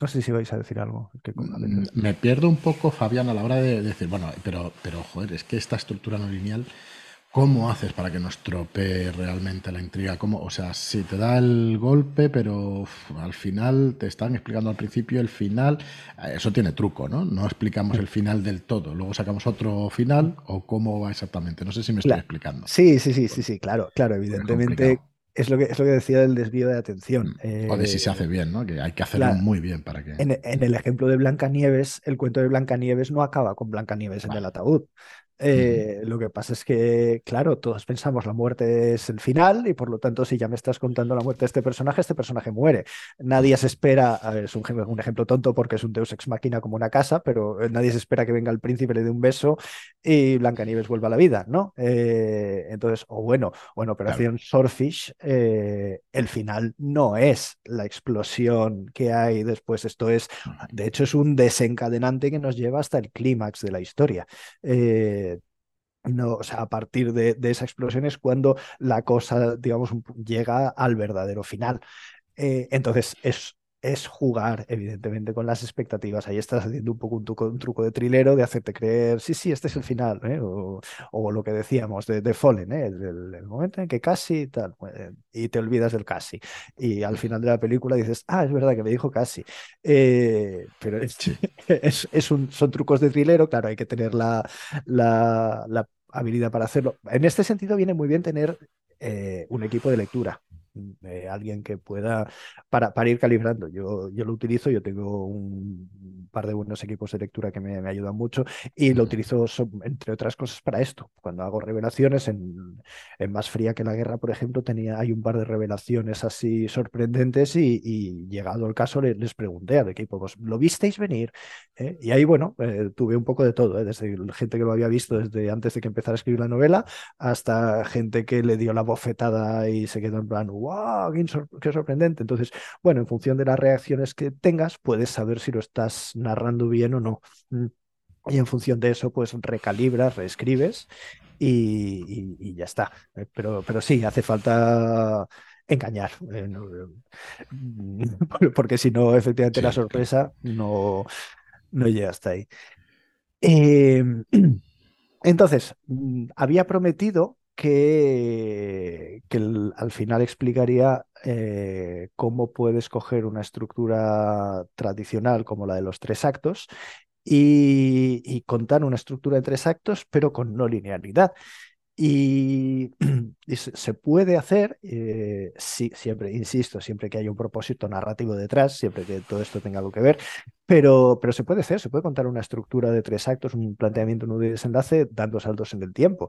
no sé si vais a decir algo. Mm, me pierdo un poco, Fabián, a la hora de decir, bueno, pero, pero joder, es que esta estructura no lineal ¿Cómo haces para que no estropee realmente la intriga? ¿Cómo? O sea, si te da el golpe, pero al final te están explicando al principio el final. Eh, eso tiene truco, ¿no? No explicamos el final del todo. Luego sacamos otro final o cómo va exactamente. No sé si me estoy explicando. Sí, sí, sí, sí, sí, claro, claro, evidentemente. Es lo, que, es lo que decía del desvío de atención. Mm. o de si se hace bien, ¿no? Que hay que hacerlo muy bien para que. En, el ejemplo de Blancanieves, el cuento de Blancanieves no acaba con Blancanieves en el ataúd. Eh, lo que pasa es que, claro, todos pensamos la muerte es el final y por lo tanto si ya me estás contando la muerte de este personaje, este personaje muere. Nadie se espera, es un, un, ejemplo tonto porque es un deus ex máquina como una casa, pero eh, nadie se espera que venga el príncipe, le dé un beso y Blancanieves vuelva a la vida, ¿no? Eh, entonces, o bueno, o en Operación Swordfish, el final no es la explosión que hay después, esto es, de hecho es un desencadenante que nos lleva hasta el clímax de la historia. No, o sea, a partir de, esa explosión es cuando la cosa, digamos, llega al verdadero final. Eh, entonces, es es jugar, evidentemente, con las expectativas. Ahí estás haciendo un poco un truco, un truco de trilero de hacerte creer, sí, sí, este es el final, ¿eh? o, lo que decíamos de, de Fallen, ¿eh? el, momento en que casi tal, pues, y te olvidas del casi. Y al final de la película dices, ah, es verdad que me dijo casi. Eh, pero es, es, un, son trucos de trilero, claro, hay que tener la, la, habilidad para hacerlo. En este sentido, viene muy bien tener un equipo de lectura eh, alguien que pueda, para, para ir calibrando. Yo, yo lo utilizo, yo tengo un par de buenos equipos de lectura que me, me ayudan mucho y lo utilizo, entre otras cosas, para esto. Cuando hago revelaciones, en, en, Más Fría que la Guerra, por ejemplo, tenía, hay un par de revelaciones así sorprendentes y, y llegado el caso les, pregunté al equipo, pues, ¿lo visteis venir? ¿Eh? Y ahí, bueno, eh, tuve un poco de todo, ¿eh? desde gente que lo había visto desde antes de que empezara a escribir la novela hasta gente que le dio la bofetada y se quedó en plan, ¡wow! ¡Qué, sorprendente! Entonces, bueno, en función de las reacciones que tengas, puedes saber si lo estás narrando bien o no. Mm. Y en función de eso, pues recalibras, reescribes y, ya está. Eh, pero, pero sí, hace falta engañar. Eh, porque si no, efectivamente la sorpresa no, no llega hasta ahí. Em, entonces, mm, había prometido que, al final explicaría eh, cómo puedes coger una estructura tradicional como la de los tres actos y, contar una estructura de tres actos, pero con no linealidad. Y, se puede hacer, eh, siempre, insisto, siempre que haya un propósito narrativo detrás, siempre que todo esto tenga algo que ver, pero, pero se puede hacer, se puede contar una estructura de tres actos, un planteamiento, un desenlace, dando saltos en el tiempo,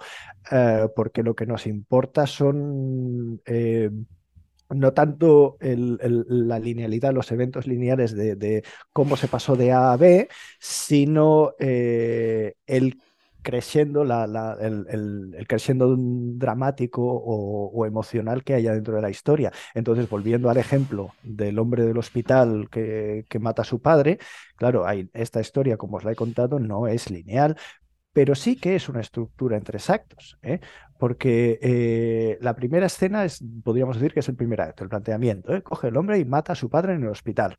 eh, porque lo que nos importa son... Eh, no tanto la linealidad, los eventos lineales de, cómo se pasó de A a B, sino el creciendo, la, el, el, creciendo dramático o, emocional que haya dentro de la historia. Entonces, volviendo al ejemplo del hombre del hospital que, mata a su padre, claro, hay, esta historia, como os la he contado, no es lineal, pero sí que es una estructura en tres actos, ¿eh? porque eh, la primera escena es, podríamos decir que es el primer acto, el planteamiento, ¿eh? coge el hombre y mata a su padre en el hospital.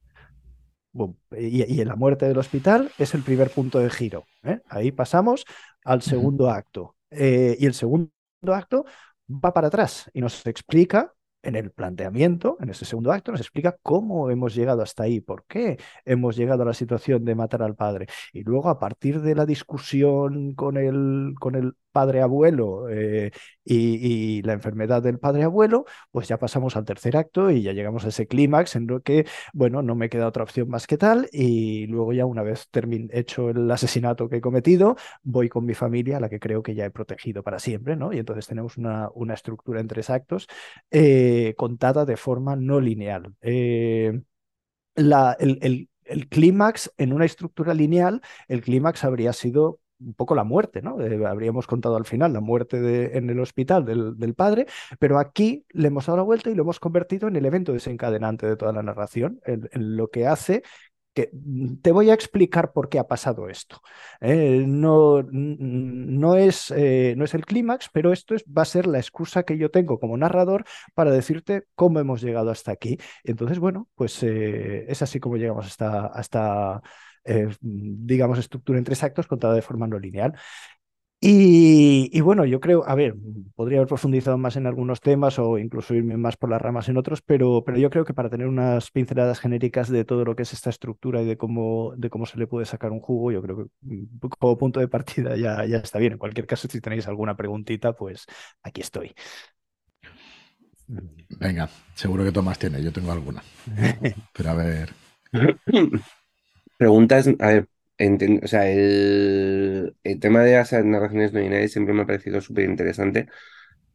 Y, en la muerte del hospital es el primer punto de giro. ¿eh? Ahí pasamos al segundo acto. Eh, y el segundo acto va para atrás y nos explica en el planteamiento, en ese segundo acto, nos explica cómo hemos llegado hasta ahí, por qué hemos llegado a la situación de matar al padre. Y luego, a partir de la discusión con el, con el padre abuelo eh, y, la enfermedad del padre abuelo, pues ya pasamos al tercer acto y ya llegamos a ese clímax en lo que, bueno, no me queda otra opción más que tal y luego ya una vez hecho el asesinato que he cometido, voy con mi familia, la que creo que ya he protegido para siempre, ¿no? Y entonces tenemos una, una estructura en tres actos eh, contada de forma no lineal. Eh, la, el, el clímax en una estructura lineal, el clímax habría sido un poco la muerte, ¿no? Eh, habríamos contado al final la muerte de, en el hospital del, padre, pero aquí le hemos dado la vuelta y lo hemos convertido en el evento desencadenante de toda la narración, en, lo que hace que mm, te voy a explicar por qué ha pasado esto. Eh, no, no, es, eh, no es el clímax, pero esto es, va a ser la excusa que yo tengo como narrador para decirte cómo hemos llegado hasta aquí. Entonces, bueno, pues es así como llegamos hasta, hasta eh, digamos, estructura en tres actos contada de forma no lineal. Y, bueno, yo creo, a ver, podría haber profundizado más en algunos temas o incluso irme más por las ramas en otros, pero, pero yo creo que para tener unas pinceladas genéricas de todo lo que es esta estructura y de cómo, de cómo se le puede sacar un jugo, yo creo que como punto de partida ya, ya está bien. En cualquier caso, si tenéis alguna preguntita, pues aquí estoy. Venga, seguro que Tomás tiene, yo tengo alguna. Pero a ver. Preguntas, a ver, o sea, el, tema de las narraciones no lineales siempre me ha parecido súper interesante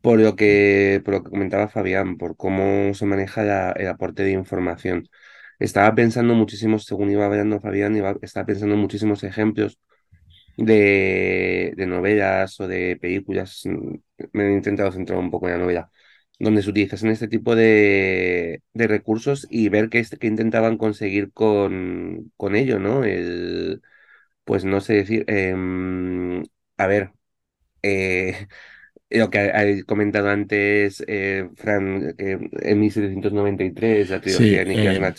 por lo que, por lo que comentaba Fabián, por cómo se maneja el aporte de información. Estaba pensando muchísimo, según iba hablando Fabián, iba, estaba pensando en muchísimos ejemplos de, de novelas o de películas. Me he intentado centrar un poco en la novela donde se utilizan este tipo de, recursos y ver qué, qué intentaban conseguir con, con ello, ¿no? El, pues no sé decir, em, a ver, eh, lo que ha, comentado antes eh, Fran eh, en 1793, la trilogía de eh,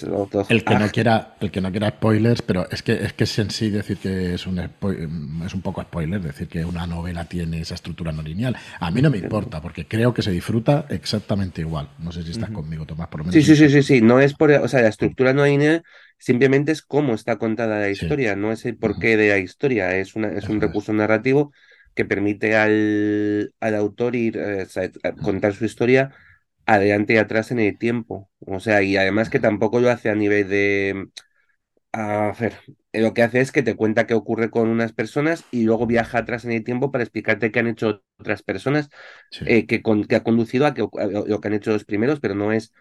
el que no quiera El que no quiera spoilers, pero es que es que es en sí decir que es un, es un poco spoiler, decir que una novela tiene esa estructura no lineal. A mí no me importa, porque creo que se disfruta exactamente igual. No sé si estás conmigo, Tomás, por lo menos. Sí, sí, sí, sí, sí. No es por, o sea, la estructura no lineal simplemente es cómo está contada la historia, no es el porqué de la historia, es, una, es un recurso narrativo que permite al, al autor ir, eh, contar su historia adelante y atrás en el tiempo. O sea, y además que tampoco lo hace a nivel de... A ver, lo que hace es que te cuenta qué ocurre con unas personas y luego viaja atrás en el tiempo para explicarte qué han hecho otras personas, Sí. eh, que, con- que ha conducido a, que, a lo que han hecho los primeros, pero no es,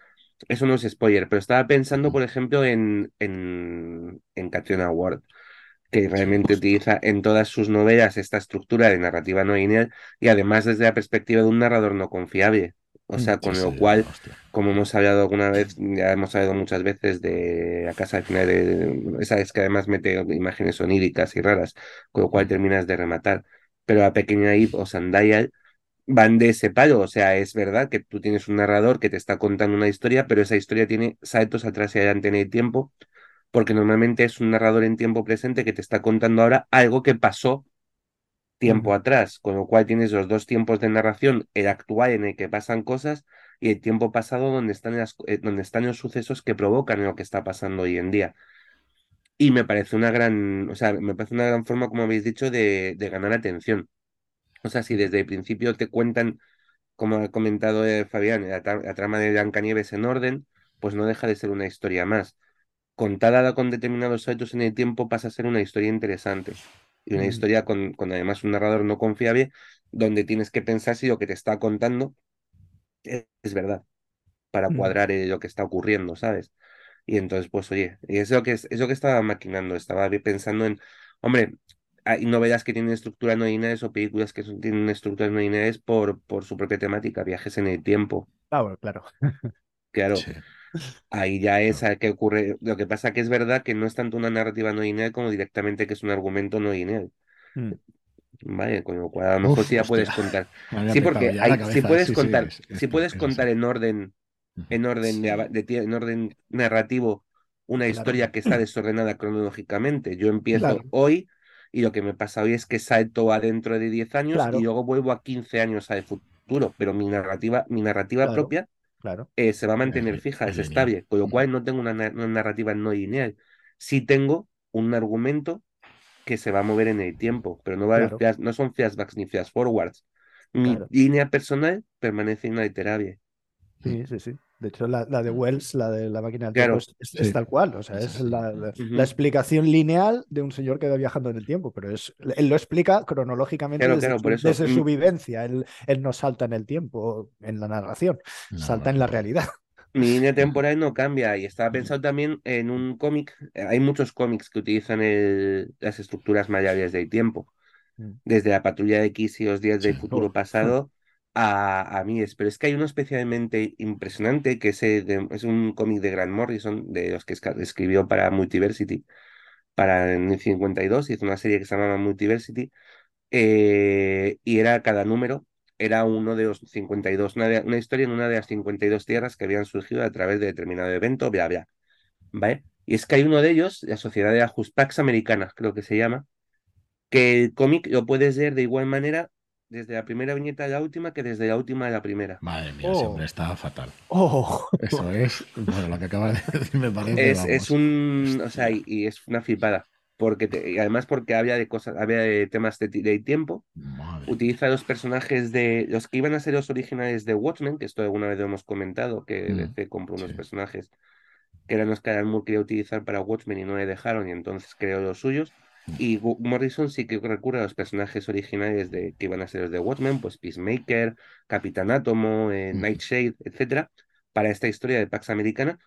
eso no es spoiler. Pero estaba pensando, por ejemplo, en, en, en Catriona Ward, que realmente utiliza en todas sus novelas esta estructura de narrativa no lineal y además desde la perspectiva de un narrador no confiable. O sea, Mm, con Sí, lo sí, cual hostia. como hemos hablado alguna vez, ya hemos hablado muchas veces de la casa al final, de, esa es que además mete imágenes oníricas y raras, con lo cual Mm. terminas de rematar. Pero la pequeña Eve o Sandaial van de ese palo, o sea, es verdad que tú tienes un narrador que te está contando una historia, pero esa historia tiene saltos atrás y adelante en el tiempo, porque normalmente es un narrador en tiempo presente que te está contando ahora algo que pasó tiempo atrás, con lo cual tienes los dos tiempos de narración, el actual en el que pasan cosas y el tiempo pasado donde están, las- eh, donde están los sucesos que provocan lo que está pasando hoy en día. Y me parece una gran, o sea, me parece una gran forma, como habéis dicho, de, de ganar atención. O sea, si desde el principio te cuentan, como ha comentado eh, Fabián, la, tra- la trama de Blancanieves en orden, pues no deja de ser una historia más. Contada con determinados saltos en el tiempo pasa a ser una historia interesante. Y una Mm. historia con, con además un narrador no confiable, donde tienes que pensar si lo que te está contando es, es verdad, para Mm. cuadrar eh, lo que está ocurriendo, ¿sabes? Y entonces, pues oye, y es lo que, es, lo que estaba maquinando, estaba pensando en, hombre, hay novelas que tienen estructuras no lineales o películas que son- tienen estructuras no lineales por, por su propia temática, viajes en el tiempo. Ah, bueno, claro. Claro, Sí. ahí ya es a qué ocurre. Lo que pasa que es verdad que no es tanto una narrativa no lineal como directamente que es un argumento no lineal. Mm. Vale, con lo cual a lo mejor sí ya puedes contar. Sí, porque si puedes Sí, sí, contar, es- si es- puedes es contar en orden en orden, de, en orden narrativo una Claro. historia que está desordenada cronológicamente. Yo empiezo Claro. hoy y lo que me pasa hoy es que salto a dentro de 10 años Claro. y luego vuelvo a 15 años al futuro, pero mi narrativa, mi narrativa propia Claro. eh, se va a mantener fija, es estable, con lo Ujú. cual no tengo una, na- una narrativa no lineal. Sí tengo un argumento que se va a mover en el tiempo, pero no, va a flash- no son flashbacks ni flash forwards. Mi Claro. línea personal permanece inalterable. Sí, sí, sí. De hecho, la, la de Wells, la de la máquina del Claro. tiempo, es, es- es Sí. tal cual. O sea, Es la, explicación lineal de un señor que va viajando en el tiempo, pero es, él lo explica cronológicamente Claro, desde, claro, su, por eso. desde su mm, vivencia. Él, él no salta en el tiempo, en la narración, No, salta no, en la realidad. Mi línea temporal no cambia y estaba pensado también en un cómic. eh, Hay muchos cómics que utilizan el- las estructuras maleables del tiempo, Mm. desde la Patrulla X y los días del futuro Oh. pasado a, a Mies. Pero es que hay uno especialmente impresionante que es, eh, es un cómic de Grant Morrison, de los que escribió para Multiversity, para el 52, hizo una serie que se llamaba Multiversity, eh, y era cada número, era uno de los 52, una, de- una historia en una de las 52 tierras que habían surgido a través de determinado evento, bla, bla. ¿Vale? Y es que hay uno de ellos, la Sociedad de Ajuspax Americanas, creo que se llama, que el cómic lo puedes leer de igual manera desde la primera viñeta a la última que desde la última a la primera. Madre mía, Oh. hombre está fatal. Oh, Eso es, bueno, lo que acabas de decir me parece, Es, vamos. es un, o sea, y, y es una flipada, porque te- y además porque habla de cosas, habla de temas de, de tiempo, Madre. utiliza los personajes de los que iban a ser los originales de Watchmen, que esto alguna vez lo hemos comentado, que Mm, DC compró unos sí. personajes que eran los que Alan Moore quería utilizar para Watchmen y no le dejaron, y entonces creó los suyos. Y Morrison sí que recurre a los personajes originales de que iban a ser los de Watchmen, pues Peacemaker, Capitán Átomo, eh. Nightshade, etcétera, para esta historia de Pax Americana.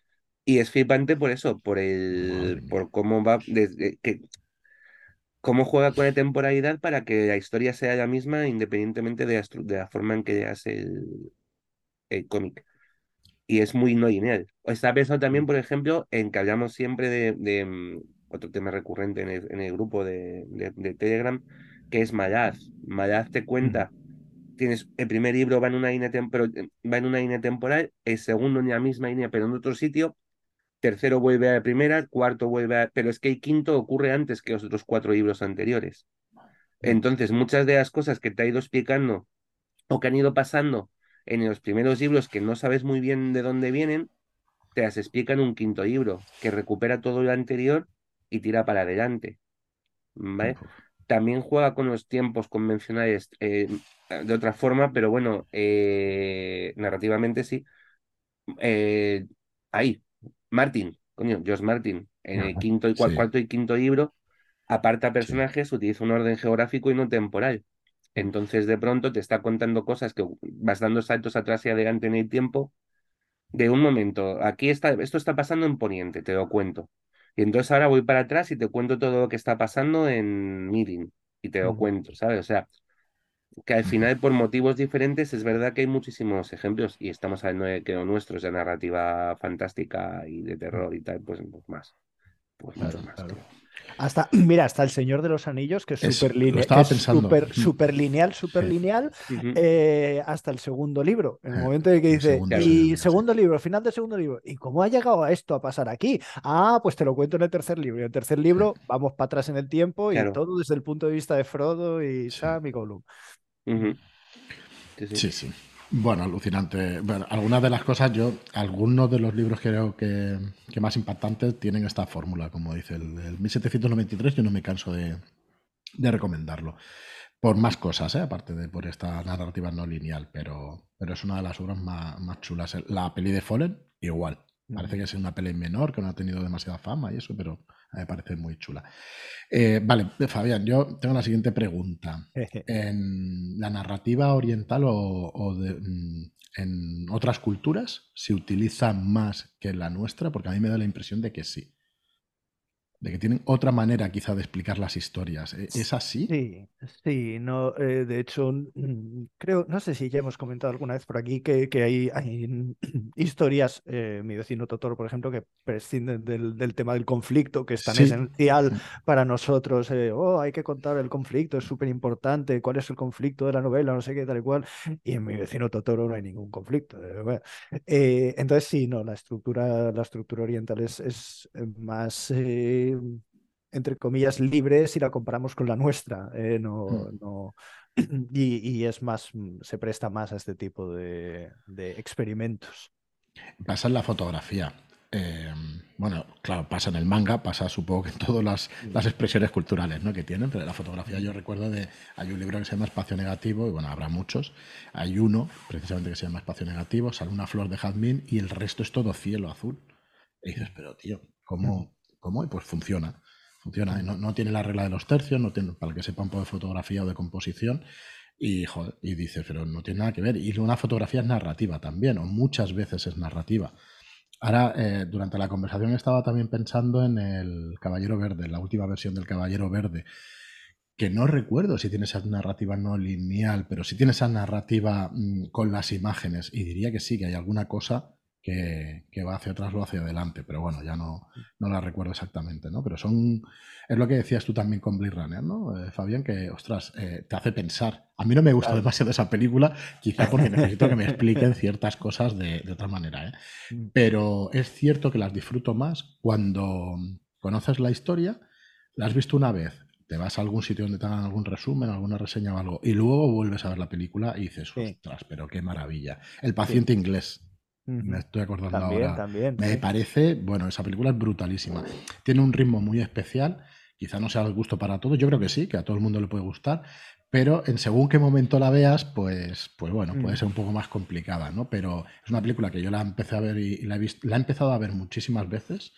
Y es flipante por eso, por el, por cómo va desde que cómo juega con la temporalidad para que la historia sea la misma independientemente de la, estru- de la forma en que leas el, el cómic. Y es muy no lineal. Está pensado también, por ejemplo, en que hablamos siempre de, de, mm, otro tema recurrente en el, en el grupo de, de- de Telegram, que es Malaz. Malaz te cuenta, tienes el primer libro va en una línea eh, va en una línea temporal, el segundo en la misma línea, pero en otro sitio, tercero vuelve a la primera, cuarto vuelve a... Pero es que el quinto ocurre antes que los otros cuatro libros anteriores. Entonces, muchas de las cosas que te ha ido explicando o que han ido pasando en los primeros libros que no sabes muy bien de dónde vienen, te las explica en un quinto libro, que recupera todo lo anterior y tira para adelante. También juega con los tiempos convencionales eh, de otra forma, pero bueno, eh, narrativamente sí. Eh, ahí, Martin, coño, George Martin, en el quinto y Sí. cuarto y quinto libro, aparta Sí. personajes, utiliza un orden geográfico y no temporal. Entonces, de pronto te está contando cosas que vas dando saltos atrás y adelante en el tiempo. De un momento, aquí está, esto está pasando en Poniente, te lo cuento. Y entonces ahora voy para atrás y te cuento todo lo que está pasando en Mirin y te lo cuento, ¿sabes? O sea, que al final, por motivos diferentes, es verdad que hay muchísimos ejemplos y estamos hablando de que lo nuestro es de narrativa fantástica y de terror y tal, pues, pues más. Pues mucho Claro, más. claro. Hasta, mira, hasta El Señor de los Anillos, que es súper lineal, super, lineal, Sí. lineal, eh, hasta el segundo libro. En el Eh, momento en que el dice, segundo libro, y sí. segundo libro, final del segundo libro, ¿y cómo ha llegado a esto a pasar aquí? Ah, pues te lo cuento en el tercer libro. Y en el tercer libro vamos para atrás en el tiempo y todo desde el punto de vista de Frodo y Sí. Sam y Gollum. Ujú. Sí, sí. Sí, sí. Bueno, alucinante. Bueno, algunas de las cosas, yo, algunos de los libros creo que, que más impactantes tienen esta fórmula, como dice el, el 1793, yo no me canso de, de recomendarlo. Por más cosas, ¿eh? aparte de por esta narrativa no lineal, pero, pero es una de las obras más, más chulas. La peli de Fallen, igual. Parece que es una peli menor, que no ha tenido demasiada fama y eso, pero me parece muy chula. Eh, vale, Fabián, yo tengo la siguiente pregunta. ¿En la narrativa oriental o, o de, mm, en otras culturas se utiliza más que en la nuestra? Porque a mí me da la impresión de que sí. De que tienen otra manera quizá de explicar las historias. ¿E- ¿Es así? Sí, sí, no, eh, de hecho, creo, no sé si ya hemos comentado alguna vez por aquí que, que hay, hay historias, eh, mi vecino Totoro, por ejemplo, que prescinden del, del tema del conflicto, que es tan Sí. esencial para nosotros. eh, oh, hay que contar el conflicto, es súper importante, cuál es el conflicto de la novela, no sé qué, tal y cual. Y en mi vecino Totoro no hay ningún conflicto. eh, bueno. Eh, entonces, sí, no, la estructura, la estructura oriental es, es eh, más. Entre comillas, libre si la comparamos con la nuestra. eh, no, Mm. no, y, y es más, mm, se presta más a este tipo de, de experimentos. Pasa en la fotografía. Eh, bueno, claro, pasa en el manga, pasa supongo que en todas las, las expresiones culturales ¿no? que tienen, pero en la fotografía yo recuerdo de, hay un libro que se llama Espacio Negativo, y bueno, habrá muchos, hay uno precisamente que se llama Espacio Negativo, sale una flor de jazmín y el resto es todo cielo azul. Y dices, pero tío, ¿cómo? Y pues funciona, funciona, no, no tiene la regla de los tercios, no tiene, para que sepa un poco de fotografía o de composición, y, joder, y dices, pero no tiene nada que ver. Y una fotografía es narrativa también, o muchas veces es narrativa. Ahora, eh, durante la conversación estaba también pensando en el Caballero Verde, la última versión del Caballero Verde, que no recuerdo si tiene esa narrativa no lineal, pero sí tiene esa narrativa mm, con las imágenes, y diría que sí, que hay alguna cosa que, que va hacia atrás o hacia adelante, pero bueno, ya no, no la recuerdo exactamente, ¿no? Pero son, es lo que decías tú también con Blade Runner, ¿no? Eh, Fabián, que, ostras, eh, te hace pensar. A mí no me gusta Claro. demasiado esa película, quizá porque necesito que me expliquen ciertas cosas de, de otra manera, ¿eh? Mm. Pero es cierto que las disfruto más cuando conoces la historia, la has visto una vez, te vas a algún sitio donde te hagan algún resumen, alguna reseña o algo, y luego vuelves a ver la película y dices, Sí. ostras, pero qué maravilla. El paciente inglés, me estoy acordando También, ahora. también. Me sí. parece, bueno, esa película es brutalísima. Tiene un ritmo muy especial, quizá no sea el gusto para todos, yo creo que sí, que a todo el mundo le puede gustar, pero en según qué momento la veas, pues, pues bueno, puede Mm. ser un poco más complicada, ¿no? Pero es una película que yo la empecé a ver y, la, he vis- la he empezado a ver muchísimas veces.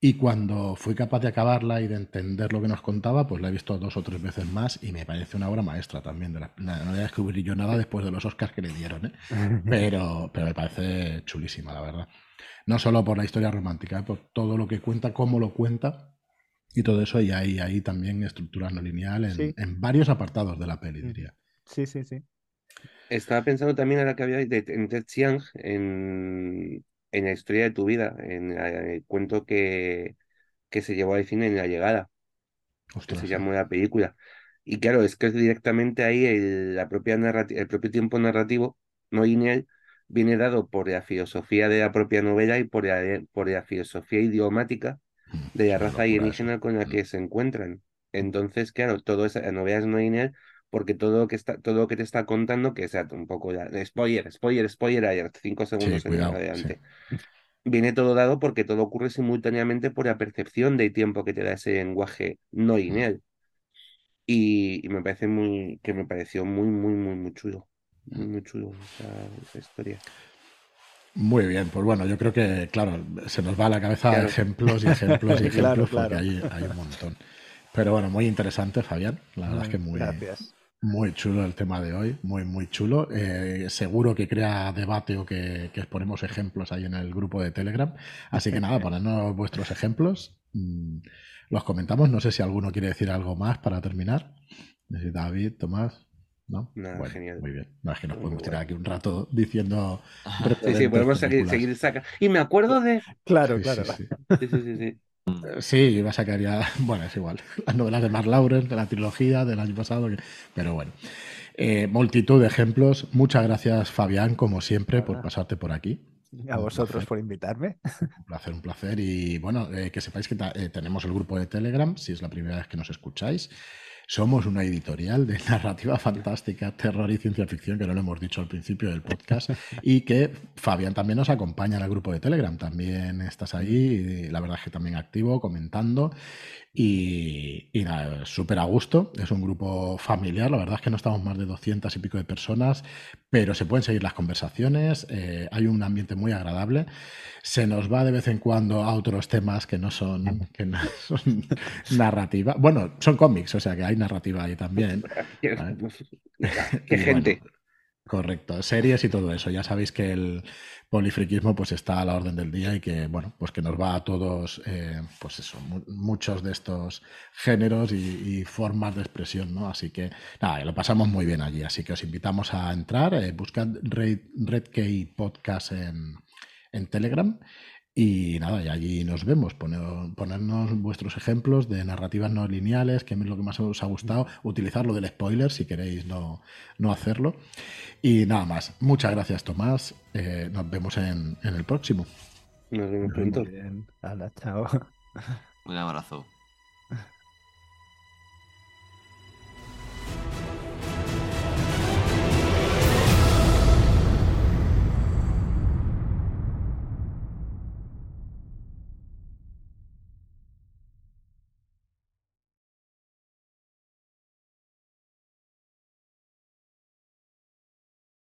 Y cuando fui capaz de acabarla y de entender lo que nos contaba, pues la he visto dos o tres veces más y me parece una obra maestra también. De la, la- no voy a descubrir yo nada después de los Oscars que le dieron, ¿eh? pero, pero me parece chulísima, la verdad. No solo por la historia romántica, ¿eh? por todo lo que cuenta, cómo lo cuenta y todo eso. Y hay ahí también estructura no lineal en, Sí. en varios apartados de la peli, Mm. diría. Sí, sí, sí. Estaba pensando también ahora que había de, en Ted Chiang, en, en la historia de tu vida, en el cuento que, que se llevó al cine en La Llegada, que se llamó la película. Y claro, es que es directamente ahí el, la propia el propio tiempo narrativo, no lineal, viene dado por la filosofía de la propia novela y por la, por la filosofía idiomática Mm, de la raza alienígena con la Mm. que se encuentran. Entonces, claro, todo esa, la novela es no lineal porque todo lo que está, todo lo que te está contando, que sea un poco ya, spoiler, spoiler, spoiler, hay cinco segundos cuidado. Sí. adelante. Viene todo dado porque todo ocurre simultáneamente por la percepción del tiempo que te da ese lenguaje no Mm. lineal. Y, y me parece muy, que me pareció muy, muy, muy, muy chulo. Muy, muy chulo esa, esa historia. Muy bien, pues bueno, yo creo que, claro, se nos va a la cabeza Claro. ejemplos y ejemplos y ejemplos, Claro, porque claro. hay, hay un montón. Pero bueno, muy interesante, Fabián. La verdad es que muy, Gracias. Muy chulo el tema de hoy, muy, muy chulo. Eh, seguro que crea debate o que, que ponemos ejemplos ahí en el grupo de Telegram. Así que nada, ponednos vuestros ejemplos. mm, Los comentamos. No sé si alguno quiere decir algo más para terminar. David, Tomás. ¿No? Nada, Bueno, genial. Muy bien. No, es que nos Muy podemos tirar aquí un rato diciendo. Sí, sí, podemos seguir, seguir saca. Y me acuerdo de. Claro, Sí, claro. sí, sí. Sí, sí. Eh, Sí, iba a sacar ya, bueno, es igual, las novelas de Mark Lauren, de la trilogía del año pasado, pero bueno, Eh, multitud de ejemplos. Muchas gracias, Fabián, como siempre, por pasarte por aquí. A Un vosotros placer. por invitarme. Un placer, un placer. Y bueno, eh, que sepáis que eh, tenemos el grupo de Telegram, si es la primera vez que nos escucháis. Somos una editorial de narrativa fantástica, terror y ciencia ficción, que no lo hemos dicho al principio del podcast, y que Fabián también nos acompaña en el grupo de Telegram. También estás ahí, la verdad es que también activo, comentando. Y, súper a gusto. Es un grupo familiar. La verdad es que no estamos más de 200 y pico de personas, pero se pueden seguir las conversaciones. eh, hay un ambiente muy agradable. Se nos va de vez en cuando a otros temas que no son, que no son narrativa. Bueno, son cómics, o sea que hay narrativa ahí también. Qué, Vale. qué Y gente. bueno, correcto, series y todo eso. Ya sabéis que el polifriquismo pues está a la orden del día y que bueno, pues que nos va a todos, eh, pues eso, mu- muchos de estos géneros y, y formas de expresión, ¿no? Así que nada, lo pasamos muy bien allí. Así que os invitamos a entrar, eh, buscad Red, Redkey Podcast en, en Telegram. Y nada, y allí nos vemos. Pone- ponernos vuestros ejemplos de narrativas no lineales, que es lo que más os ha gustado. Utilizar lo del spoiler si queréis no, no hacerlo. Y nada más. Muchas gracias, Tomás. Eh, nos vemos en, en el próximo. Nos vemos pronto. Muy bien. Hala, chao. Un abrazo.